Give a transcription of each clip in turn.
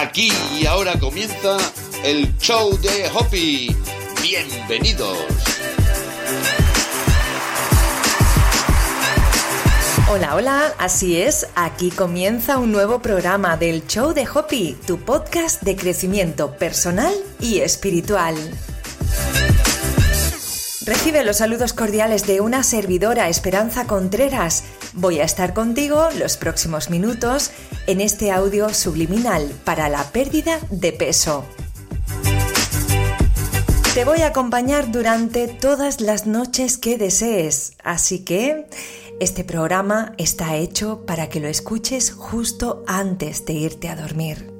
Aquí y ahora comienza el show de Hoppy. Bienvenidos. Hola, hola, así es, aquí comienza un nuevo programa del show de Hoppy, tu podcast de crecimiento personal y espiritual. Recibe los saludos cordiales de una servidora, Esperanza Contreras. Voy a estar contigo los próximos minutos en este audio subliminal para la pérdida de peso. Te voy a acompañar durante todas las noches que desees, así que este programa está hecho para que lo escuches justo antes de irte a dormir.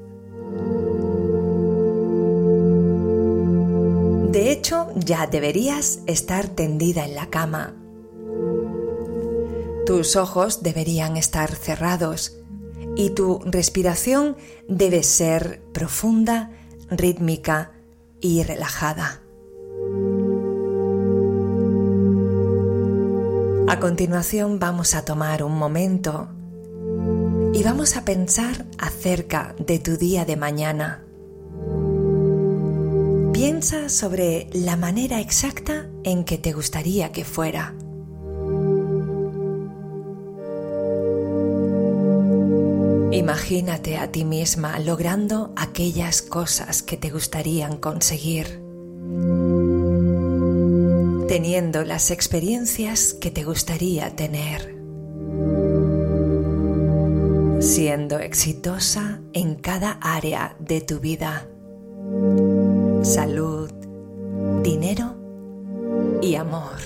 De hecho, ya deberías estar tendida en la cama. Tus ojos deberían estar cerrados y tu respiración debe ser profunda, rítmica y relajada. A continuación vamos a tomar un momento y vamos a pensar acerca de tu día de mañana. Piensa sobre la manera exacta en que te gustaría que fuera. Imagínate a ti misma logrando aquellas cosas que te gustarían conseguir, teniendo las experiencias que te gustaría tener, siendo exitosa en cada área de tu vida salud, dinero y amor.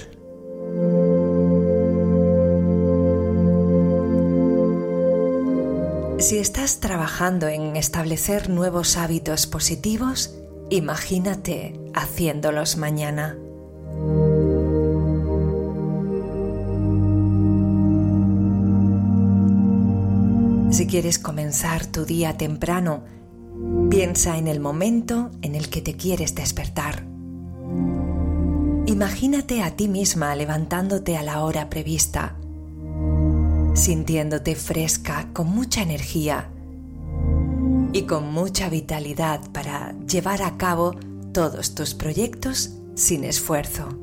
Si estás trabajando en establecer nuevos hábitos positivos, imagínate haciéndolos mañana. Si quieres comenzar tu día temprano, Piensa en el momento en el que te quieres despertar. Imagínate a ti misma levantándote a la hora prevista, sintiéndote fresca, con mucha energía y con mucha vitalidad para llevar a cabo todos tus proyectos sin esfuerzo.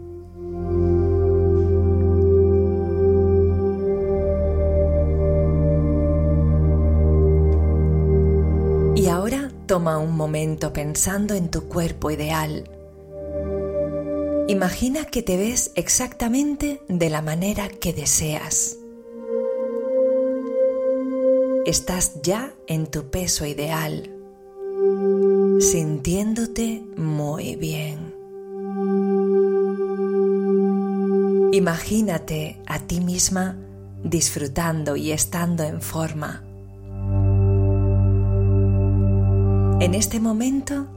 Toma un momento pensando en tu cuerpo ideal. Imagina que te ves exactamente de la manera que deseas. Estás ya en tu peso ideal, sintiéndote muy bien. Imagínate a ti misma disfrutando y estando en forma. En este momento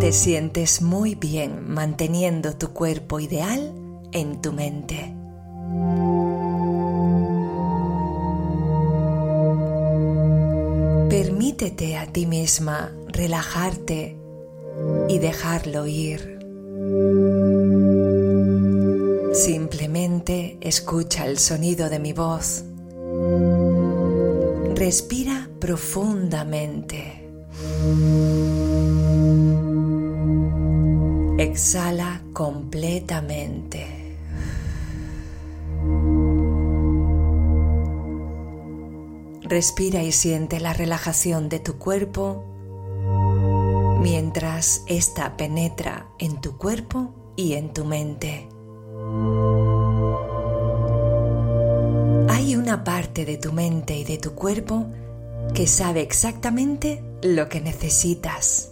te sientes muy bien manteniendo tu cuerpo ideal en tu mente. Permítete a ti misma relajarte y dejarlo ir. Simplemente escucha el sonido de mi voz. Respira profundamente. Exhala completamente. Respira y siente la relajación de tu cuerpo mientras ésta penetra en tu cuerpo y en tu mente. Hay una parte de tu mente y de tu cuerpo que sabe exactamente lo que necesitas.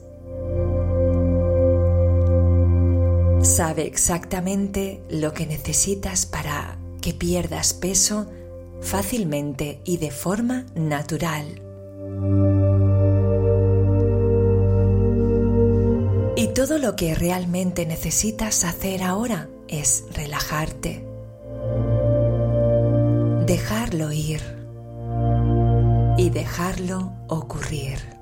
Sabe exactamente lo que necesitas para que pierdas peso fácilmente y de forma natural. Y todo lo que realmente necesitas hacer ahora es relajarte, dejarlo ir y dejarlo ocurrir.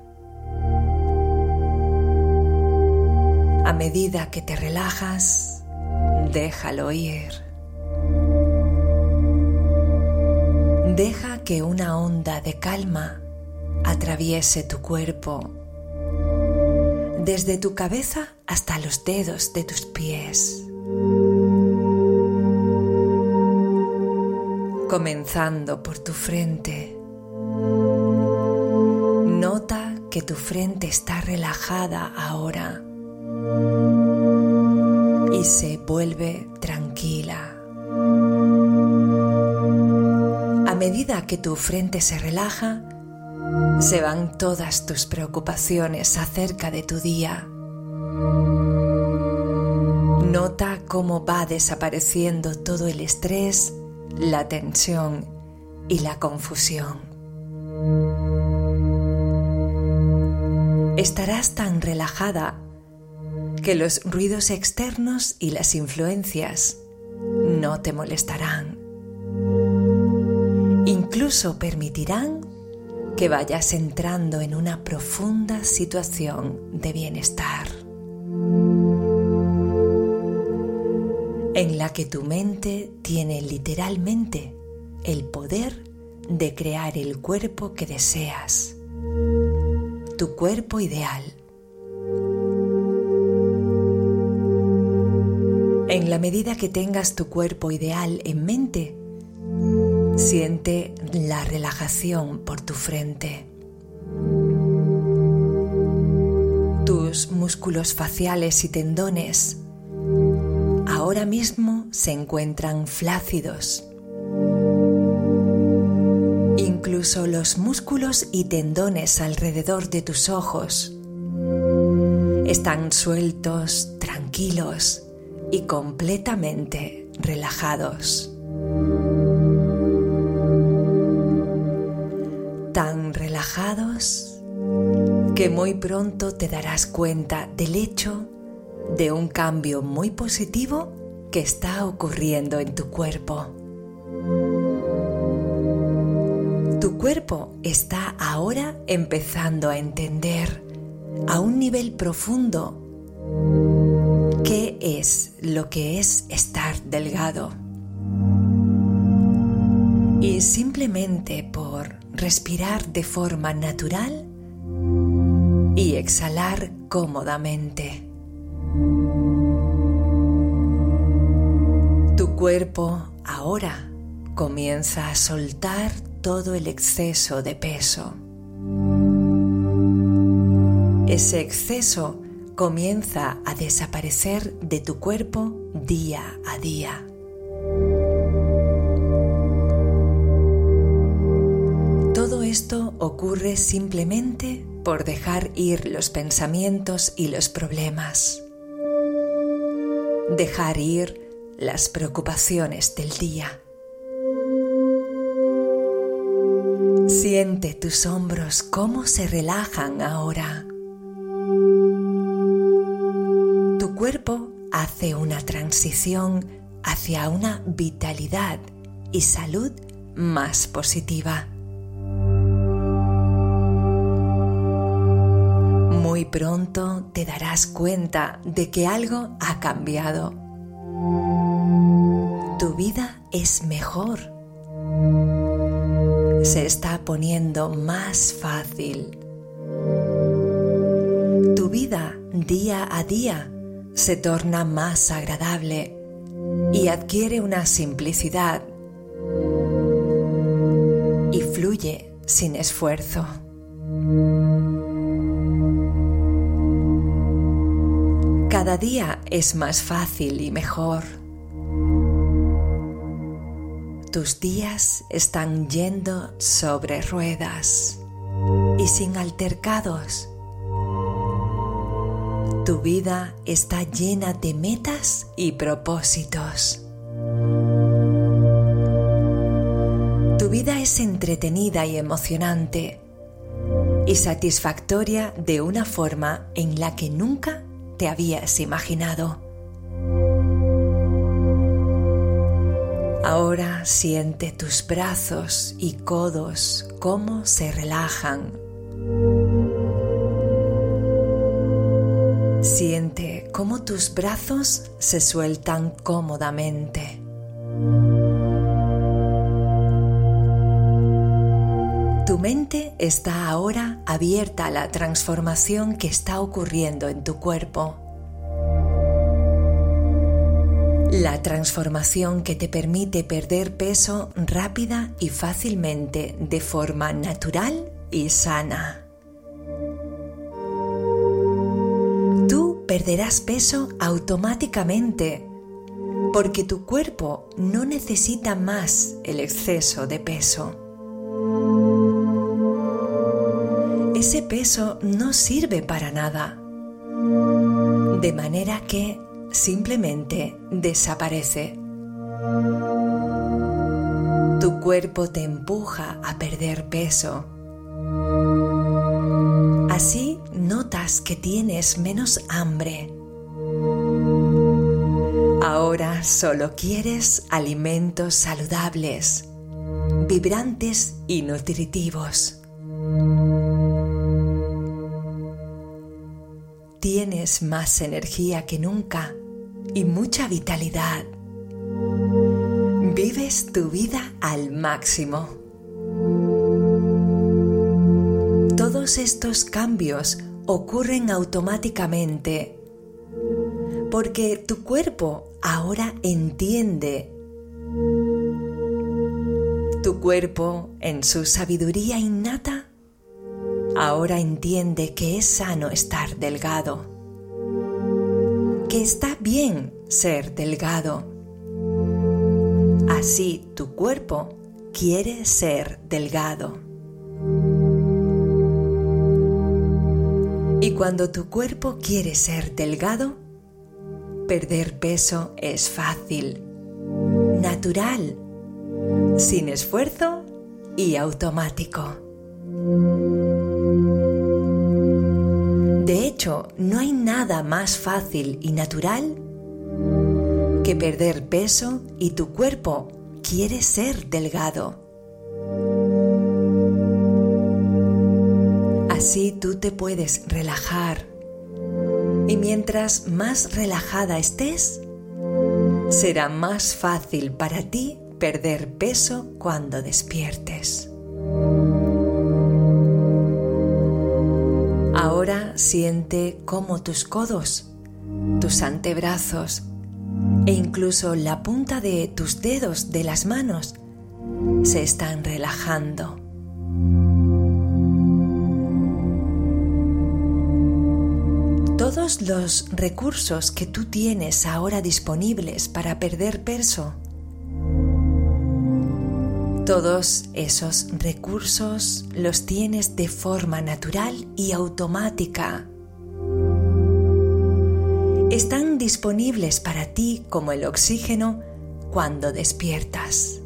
A medida que te relajas, déjalo ir. Deja que una onda de calma atraviese tu cuerpo desde tu cabeza hasta los dedos de tus pies. Comenzando por tu frente. Nota que tu frente está relajada ahora se vuelve tranquila. A medida que tu frente se relaja, se van todas tus preocupaciones acerca de tu día. Nota cómo va desapareciendo todo el estrés, la tensión y la confusión. Estarás tan relajada que los ruidos externos y las influencias no te molestarán. Incluso permitirán que vayas entrando en una profunda situación de bienestar, en la que tu mente tiene literalmente el poder de crear el cuerpo que deseas, tu cuerpo ideal. En la medida que tengas tu cuerpo ideal en mente, Siente la relajación por tu frente. Tus músculos faciales y tendones ahora mismo se encuentran flácidos. Incluso los músculos y tendones alrededor de tus ojos están sueltos, tranquilos y completamente relajados. tan relajados que muy pronto te darás cuenta del hecho de un cambio muy positivo que está ocurriendo en tu cuerpo. Tu cuerpo está ahora empezando a entender a un nivel profundo es lo que es estar delgado. Y simplemente por respirar de forma natural y exhalar cómodamente. Tu cuerpo ahora comienza a soltar todo el exceso de peso. Ese exceso comienza a desaparecer de tu cuerpo día a día. esto ocurre simplemente por dejar ir los pensamientos y los problemas. Dejar ir las preocupaciones del día. Siente tus hombros cómo se relajan ahora. Cuerpo hace una transición hacia una vitalidad y salud más positiva. Muy pronto te darás cuenta de que algo ha cambiado. Tu vida es mejor. Se está poniendo más fácil. Tu vida día a día se torna más agradable y adquiere una simplicidad y fluye sin esfuerzo. Cada día es más fácil y mejor. Tus días están yendo sobre ruedas y sin altercados. Tu vida está llena de metas y propósitos. Tu vida es entretenida y emocionante y satisfactoria de una forma en la que nunca te habías imaginado. Ahora siente tus brazos y codos cómo se relajan. Cómo tus brazos se sueltan cómodamente. Tu mente está ahora abierta a la transformación que está ocurriendo en tu cuerpo. La transformación que te permite perder peso rápida y fácilmente de forma natural y sana. Perderás peso automáticamente porque tu cuerpo no necesita más el exceso de peso. Ese peso no sirve para nada. De manera que simplemente desaparece. Tu cuerpo te empuja a perder peso. Así notas que tienes menos hambre. Ahora solo quieres alimentos saludables, vibrantes y nutritivos. Tienes más energía que nunca y mucha vitalidad. Vives tu vida al máximo. Todos estos cambios ocurren automáticamente porque tu cuerpo ahora entiende. Tu cuerpo, en su sabiduría innata, ahora entiende que es sano estar delgado que está bien ser delgado. Así tu cuerpo quiere ser delgado. Y cuando tu cuerpo quiere ser delgado, perder peso es fácil, natural, sin esfuerzo y automático. De hecho, no hay nada más fácil y natural que perder peso y tu cuerpo quiere ser delgado. Así tú te puedes relajar y mientras más relajada estés, será más fácil para ti perder peso cuando despiertes. Ahora siente cómo tus codos, tus antebrazos e incluso la punta de tus dedos de las manos se están relajando. Los recursos que tú tienes ahora disponibles para perder peso todos esos recursos los tienes de forma natural y automática. Están disponibles para ti como el oxígeno cuando despiertas.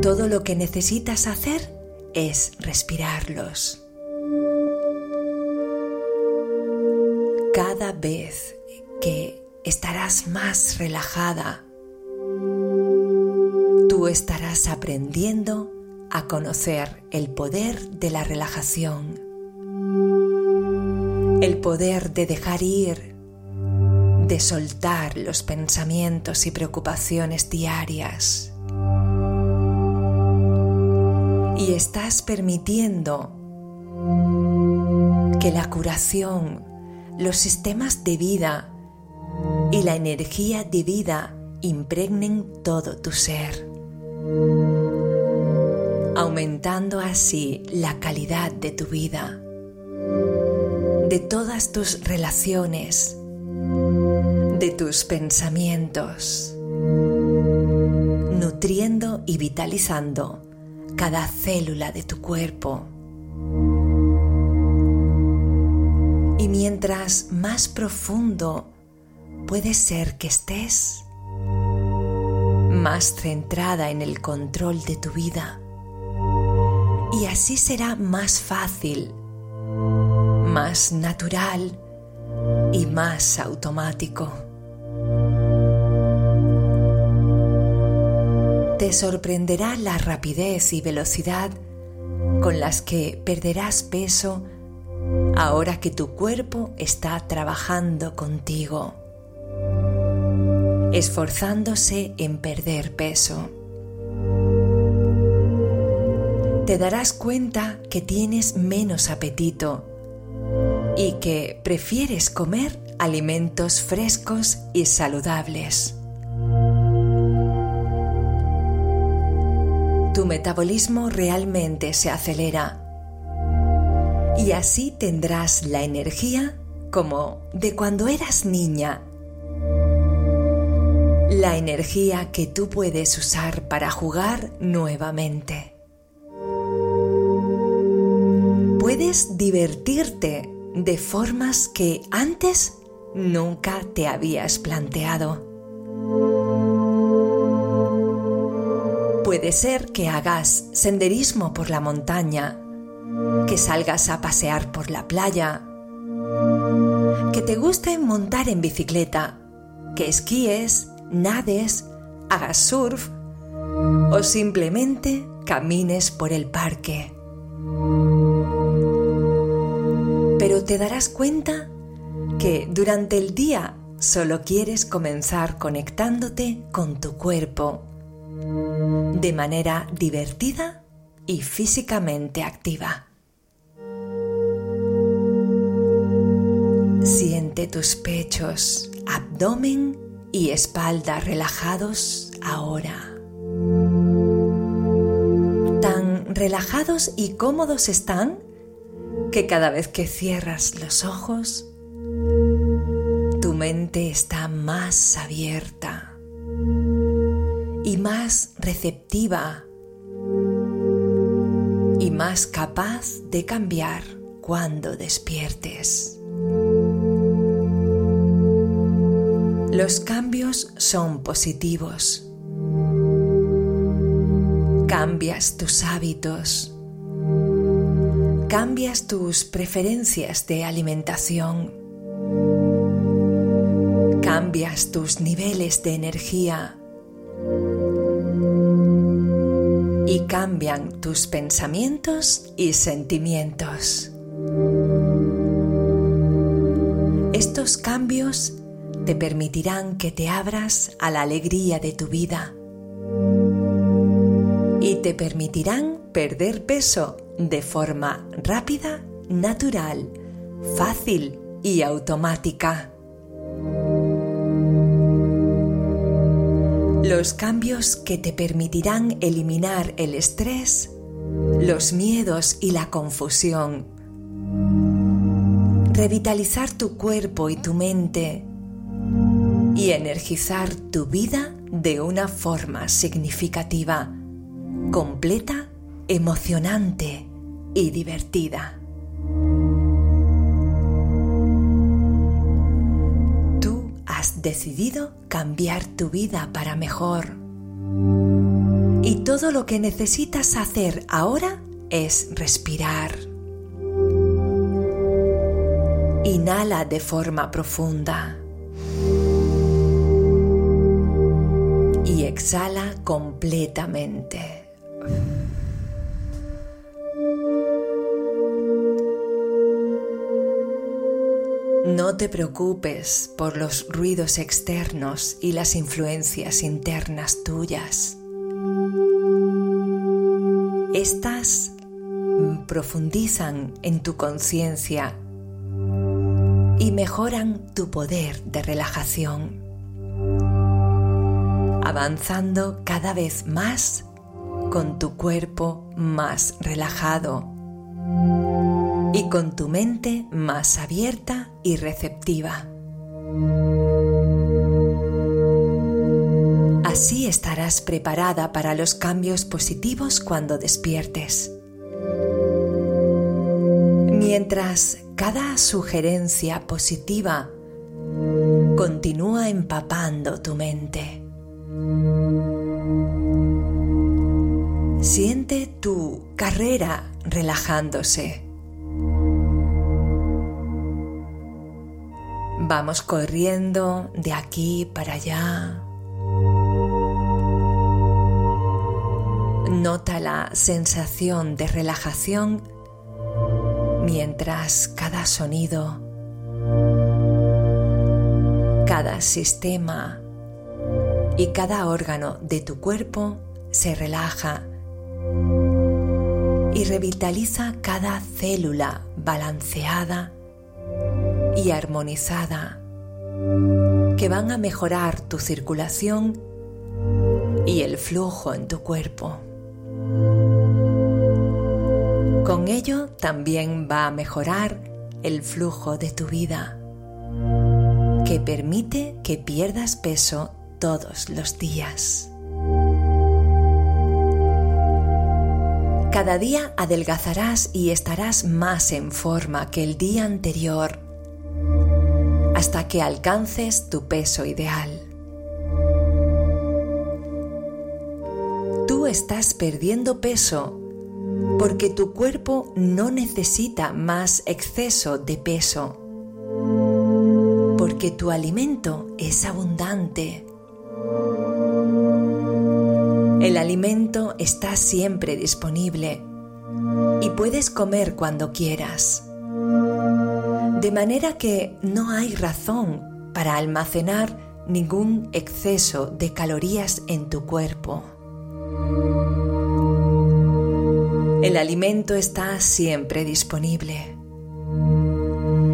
Todo lo que necesitas hacer es respirarlos. Cada vez que estarás más relajada, tú estarás aprendiendo a conocer el poder de la relajación, el poder de dejar ir, de soltar los pensamientos y preocupaciones diarias. Y estás permitiendo que la curación, los sistemas de vida y la energía de vida impregnen todo tu ser aumentando así la calidad de tu vida, de todas tus relaciones, de tus pensamientos, nutriendo y vitalizando cada célula de tu cuerpo. Mientras más profundo puede ser que estés, más centrada en el control de tu vida. Y así será más fácil, más natural y más automático. Te sorprenderá la rapidez y velocidad con las que perderás peso ahora que tu cuerpo está trabajando contigo esforzándose en perder peso. te darás cuenta que tienes menos apetito y que prefieres comer alimentos frescos y saludables. Tu metabolismo realmente se acelera y así tendrás la energía como de cuando eras niña. La energía que tú puedes usar para jugar nuevamente. Puedes divertirte de formas que antes nunca te habías planteado. Puede ser que hagas senderismo por la montaña, que salgas a pasear por la playa, que te guste montar en bicicleta, que esquíes, nades, hagas surf o simplemente camines por el parque. Pero te darás cuenta que durante el día solo quieres comenzar conectándote con tu cuerpo de manera divertida y físicamente activa. Siente tus pechos, abdomen y espalda relajados ahora. Tan relajados y cómodos están que cada vez que cierras los ojos, tu mente está más abierta y más receptiva y más capaz de cambiar cuando despiertes. Los cambios son positivos. Cambias tus hábitos. Cambias tus preferencias de alimentación. Cambias tus niveles de energía y cambian tus pensamientos y sentimientos. Estos cambios te permitirán que te abras a la alegría de tu vida y te permitirán perder peso de forma rápida, natural, fácil y automática. Los cambios que te permitirán eliminar el estrés, los miedos y la confusión. Revitalizar tu cuerpo y tu mente y energizar tu vida de una forma significativa, completa, emocionante y divertida. decidido cambiar tu vida para mejor. Y todo lo que necesitas hacer ahora es respirar. Inhala de forma profunda. Exhala completamente. No te preocupes por los ruidos externos y las influencias internas tuyas. Estas profundizan en tu conciencia y mejoran tu poder de relajación, avanzando cada vez más con tu cuerpo más relajado y con tu mente más abierta y receptiva. Así estarás preparada para los cambios positivos cuando despiertes. Mientras cada sugerencia positiva continúa empapando tu mente. Siente tu carrera relajándose. Vamos corriendo de aquí para allá. Nota la sensación de relajación mientras cada sonido, cada sistema y cada órgano de tu cuerpo se relaja y revitaliza cada célula balanceada y armonizada que van a mejorar tu circulación y el flujo en tu cuerpo. Con ello también va a mejorar el flujo de tu vida, que permite que pierdas peso todos los días. Cada día adelgazarás y estarás más en forma que el día anterior hasta que alcances tu peso ideal. Tú estás perdiendo peso porque tu cuerpo no necesita más exceso de peso, porque tu alimento es abundante el alimento está siempre disponible y puedes comer cuando quieras. De manera que no hay razón para almacenar ningún exceso de calorías en tu cuerpo. El alimento está siempre disponible.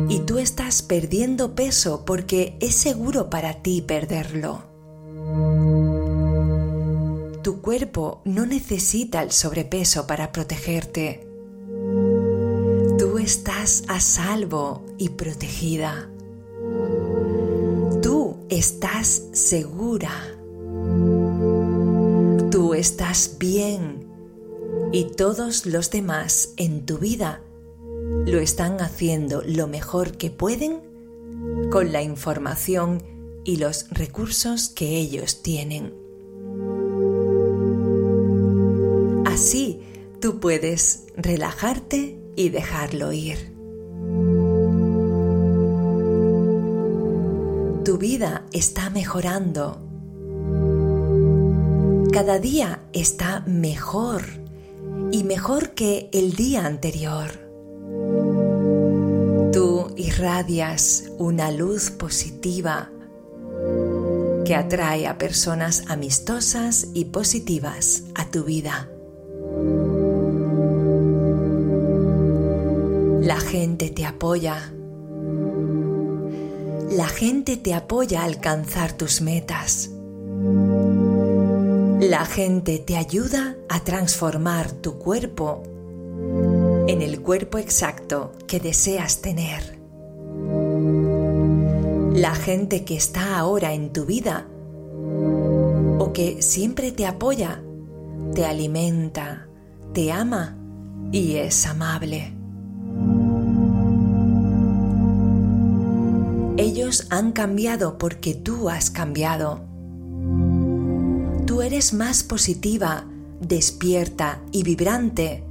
Y tú estás perdiendo peso porque es seguro para ti perderlo. Tu cuerpo no necesita el sobrepeso para protegerte. Tú estás a salvo y protegida. Tú estás segura. Tú estás bien y todos los demás en tu vida lo están haciendo lo mejor que pueden con la información y los recursos que ellos tienen. Puedes relajarte y dejarlo ir. Tu vida está mejorando. Cada día está mejor y mejor que el día anterior. Tú irradias una luz positiva que atrae a personas amistosas y positivas a tu vida. La gente te apoya. La gente te apoya a alcanzar tus metas. La gente te ayuda a transformar tu cuerpo en el cuerpo exacto que deseas tener. La gente que está ahora en tu vida o que siempre te apoya, te alimenta, te ama y es amable. Han cambiado porque tú has cambiado. Tú eres más positiva, despierta y vibrante.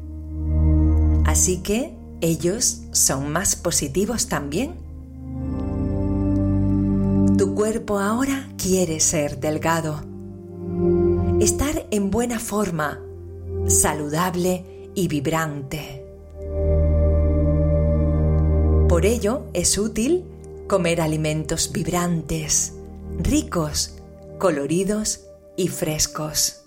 Así que ellos son más positivos también. Tu cuerpo ahora quiere ser delgado. Estar en buena forma, saludable y vibrante. Por ello es útil comer alimentos vibrantes, ricos, coloridos y frescos.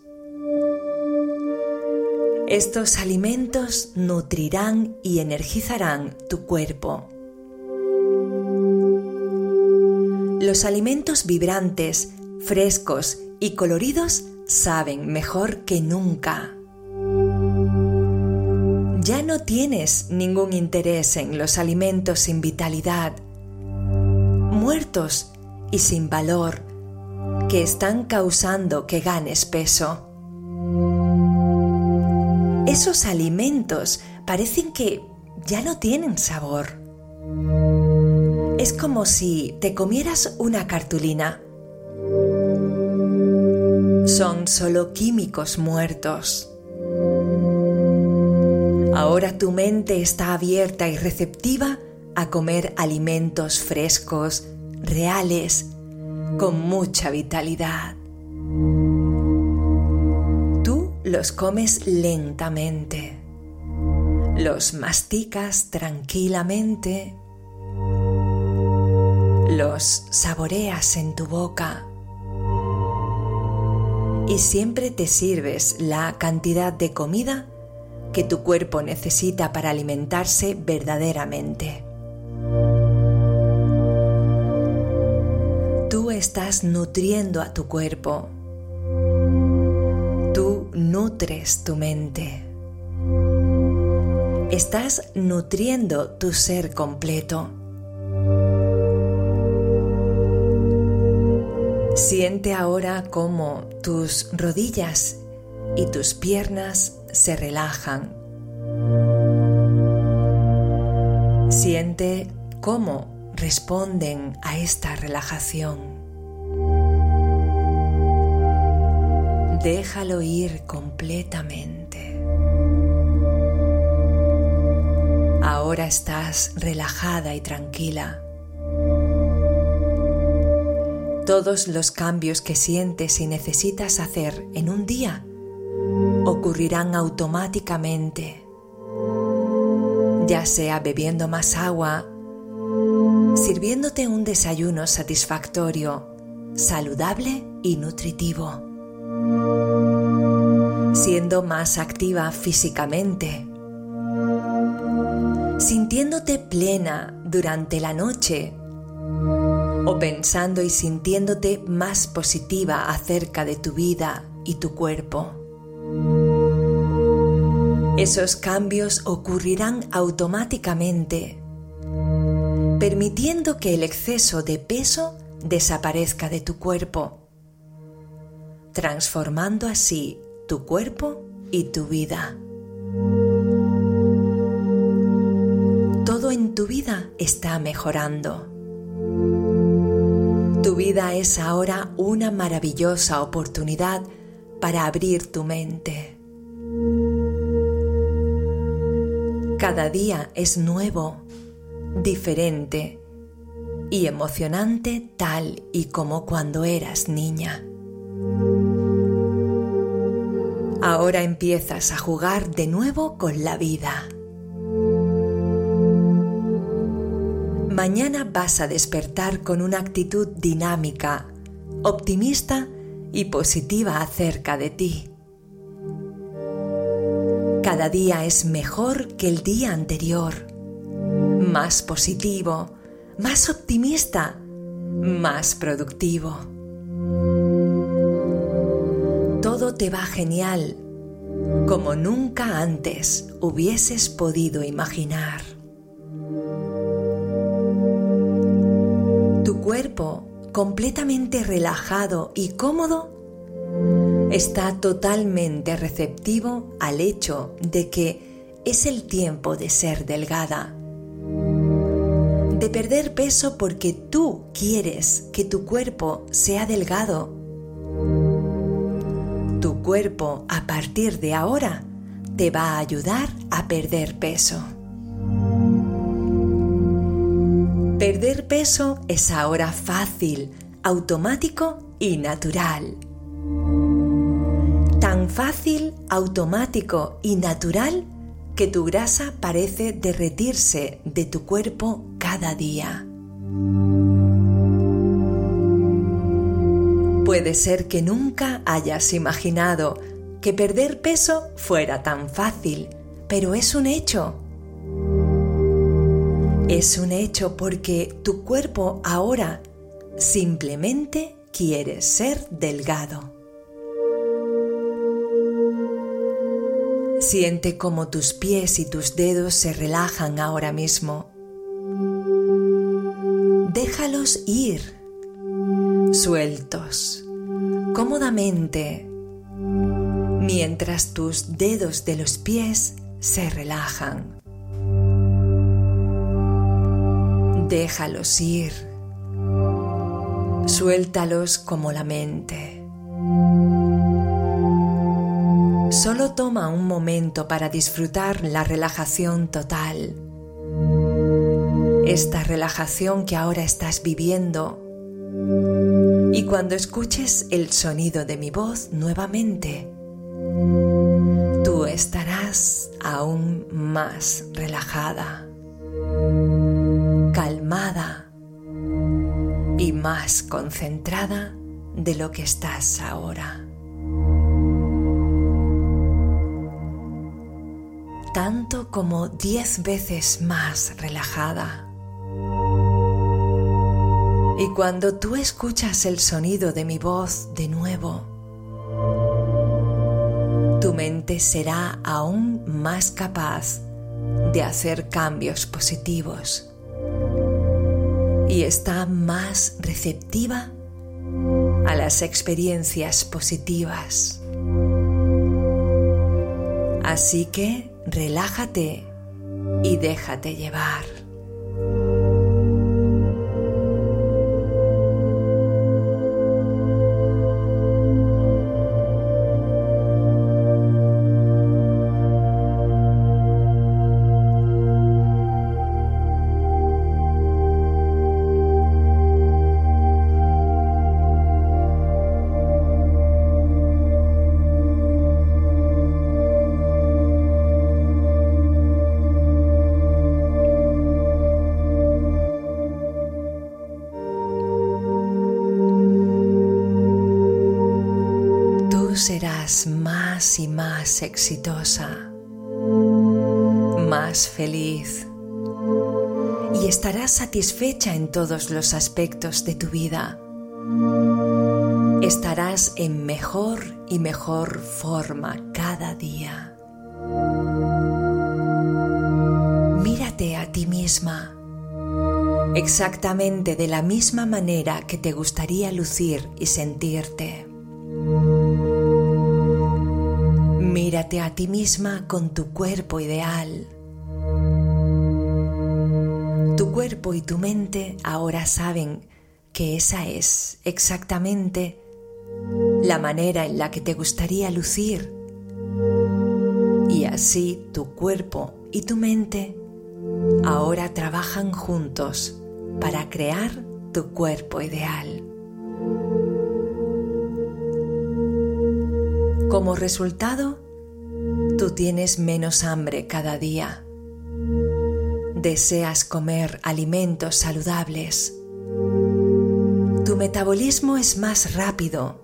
Estos alimentos nutrirán y energizarán tu cuerpo. Los alimentos vibrantes, frescos y coloridos saben mejor que nunca. Ya no tienes ningún interés en los alimentos sin vitalidad muertos y sin valor que están causando que ganes peso. Esos alimentos parecen que ya no tienen sabor. Es como si te comieras una cartulina. Son solo químicos muertos. Ahora tu mente está abierta y receptiva a comer alimentos frescos, reales, con mucha vitalidad. Tú los comes lentamente, los masticas tranquilamente, los saboreas en tu boca y siempre te sirves la cantidad de comida que tu cuerpo necesita para alimentarse verdaderamente. Estás nutriendo a tu cuerpo. Tú nutres tu mente. Estás nutriendo tu ser completo. Siente ahora cómo tus rodillas y tus piernas se relajan. Siente cómo responden a esta relajación. Déjalo ir completamente. Ahora estás relajada y tranquila. Todos los cambios que sientes y necesitas hacer en un día ocurrirán automáticamente, ya sea bebiendo más agua, sirviéndote un desayuno satisfactorio, saludable y nutritivo, siendo más activa físicamente, sintiéndote plena durante la noche o pensando y sintiéndote más positiva acerca de tu vida y tu cuerpo. Esos cambios ocurrirán automáticamente, permitiendo que el exceso de peso desaparezca de tu cuerpo, transformando así tu cuerpo y tu vida. Todo en tu vida está mejorando. Tu vida es ahora una maravillosa oportunidad para abrir tu mente. Cada día es nuevo, diferente y emocionante tal y como cuando eras niña. Ahora empiezas a jugar de nuevo con la vida. Mañana vas a despertar con una actitud dinámica, optimista y positiva acerca de ti. Cada día es mejor que el día anterior, más positivo, más optimista, más productivo. Te va genial, como nunca antes hubieses podido imaginar. cuerpo completamente relajado y cómodo está totalmente receptivo al hecho de que es el tiempo de ser delgada, de perder peso porque tú quieres que tu cuerpo sea delgado. Cuerpo a partir de ahora te va a ayudar a perder peso. Perder peso es ahora fácil, automático y natural. Tan fácil, automático y natural que tu grasa parece derretirse de tu cuerpo cada día. Puede ser que nunca hayas imaginado que perder peso fuera tan fácil, pero es un hecho. Es un hecho porque tu cuerpo ahora simplemente quiere ser delgado. Siente cómo tus pies y tus dedos se relajan ahora mismo. Déjalos ir, sueltos, cómodamente, mientras tus dedos de los pies se relajan. Déjalos ir. Suéltalos como la mente. Solo toma un momento para disfrutar la relajación total. Esta relajación que ahora estás viviendo. Y cuando escuches el sonido de mi voz nuevamente, tú estarás aún más relajada calmada y más concentrada de lo que estás ahora. tanto como diez veces más relajada. Y cuando tú escuchas el sonido de mi voz de nuevo, tu mente será aún más capaz de hacer cambios positivos y está más receptiva a las experiencias positivas. Así que relájate y déjate llevar. Más y más exitosa, más feliz y estarás satisfecha en todos los aspectos de tu vida. Estarás en mejor y mejor forma cada día. Mírate a ti misma exactamente de la misma manera que te gustaría lucir y sentirte. A ti misma con tu cuerpo ideal. Tu cuerpo y tu mente ahora saben que esa es exactamente la manera en la que te gustaría lucir. Y así tu cuerpo y tu mente ahora trabajan juntos para crear tu cuerpo ideal. Como resultado, tú tienes menos hambre cada día. Deseas comer alimentos saludables. Tu metabolismo es más rápido.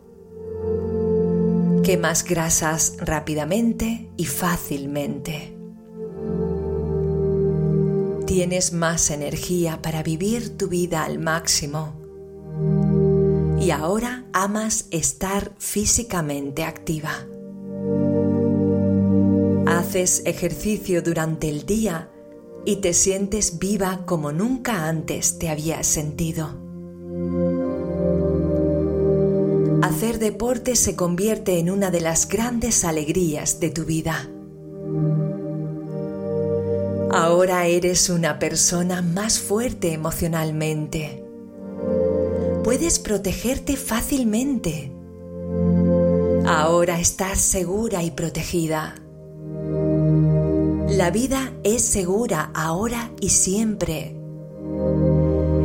Quemas grasas rápidamente y fácilmente. Tienes más energía para vivir tu vida al máximo y ahora amas estar físicamente activa. Haces ejercicio durante el día y te sientes viva como nunca antes te habías sentido. Hacer deporte se convierte en una de las grandes alegrías de tu vida. Ahora eres una persona más fuerte emocionalmente puedes protegerte fácilmente. Ahora estás segura y protegida. La vida es segura ahora y siempre.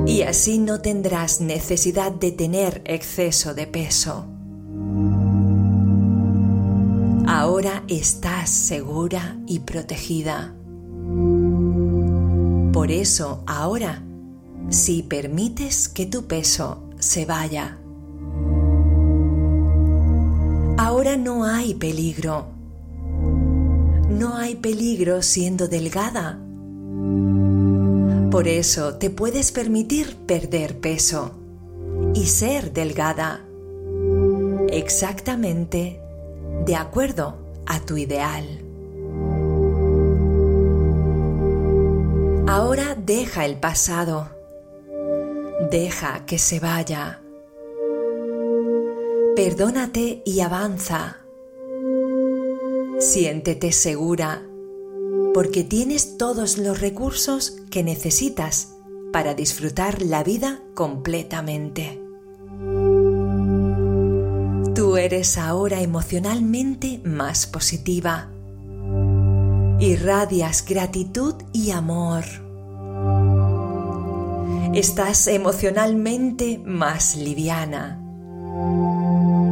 Y así no tendrás necesidad de tener exceso de peso. Ahora estás segura y protegida. Por eso ahora, si permites que tu peso se vaya. Ahora no hay peligro. No hay peligro siendo delgada. Por eso te puedes permitir perder peso y ser delgada. Exactamente de acuerdo a tu ideal. Ahora deja el pasado Deja que se vaya. Perdónate y avanza. Siéntete segura porque tienes todos los recursos que necesitas para disfrutar la vida completamente. Tú eres ahora emocionalmente más positiva. Irradias gratitud y amor estás emocionalmente más liviana.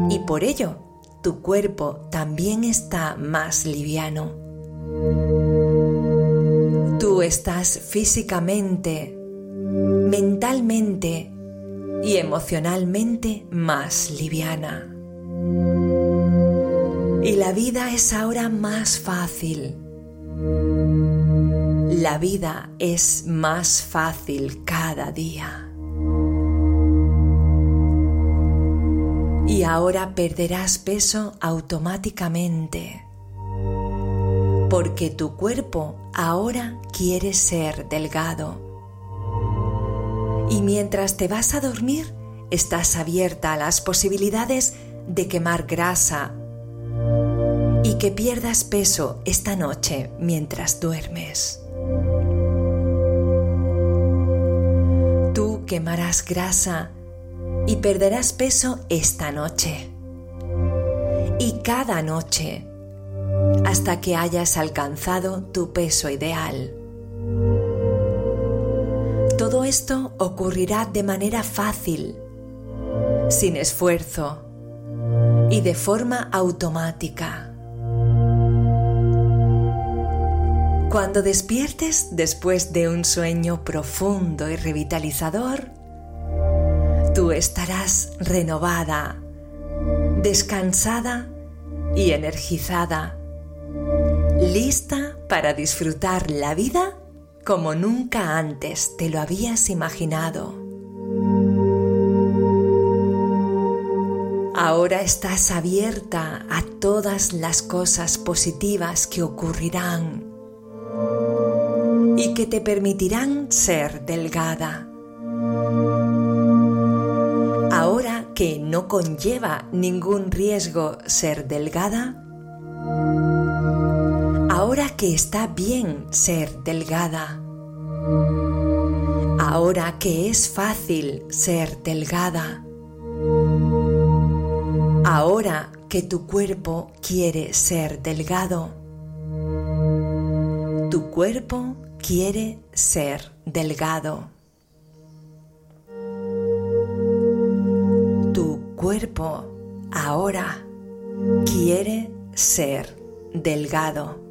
Y por ello, tu cuerpo también está más liviano. Tú estás físicamente, mentalmente y emocionalmente más liviana. Y la vida es ahora más fácil, La vida es más fácil cada día. Y ahora perderás peso automáticamente. Porque tu cuerpo ahora quiere ser delgado. Y mientras te vas a dormir, estás abierta a las posibilidades de quemar grasa y que pierdas peso esta noche mientras duermes. Tú quemarás grasa y perderás peso esta noche y cada noche hasta que hayas alcanzado tu peso ideal. Todo esto ocurrirá de manera fácil, sin esfuerzo y de forma automática. Cuando despiertes después de un sueño profundo y revitalizador, tú estarás renovada, descansada y energizada, lista para disfrutar la vida como nunca antes te lo habías imaginado. Ahora estás abierta a todas las cosas positivas que ocurrirán y que te permitirán ser delgada. Que no conlleva ningún riesgo ser delgada, ahora que está bien ser delgada, ahora que es fácil ser delgada, ahora que tu cuerpo quiere ser delgado, tu cuerpo quiere ser delgado. Cuerpo ahora quiere ser delgado.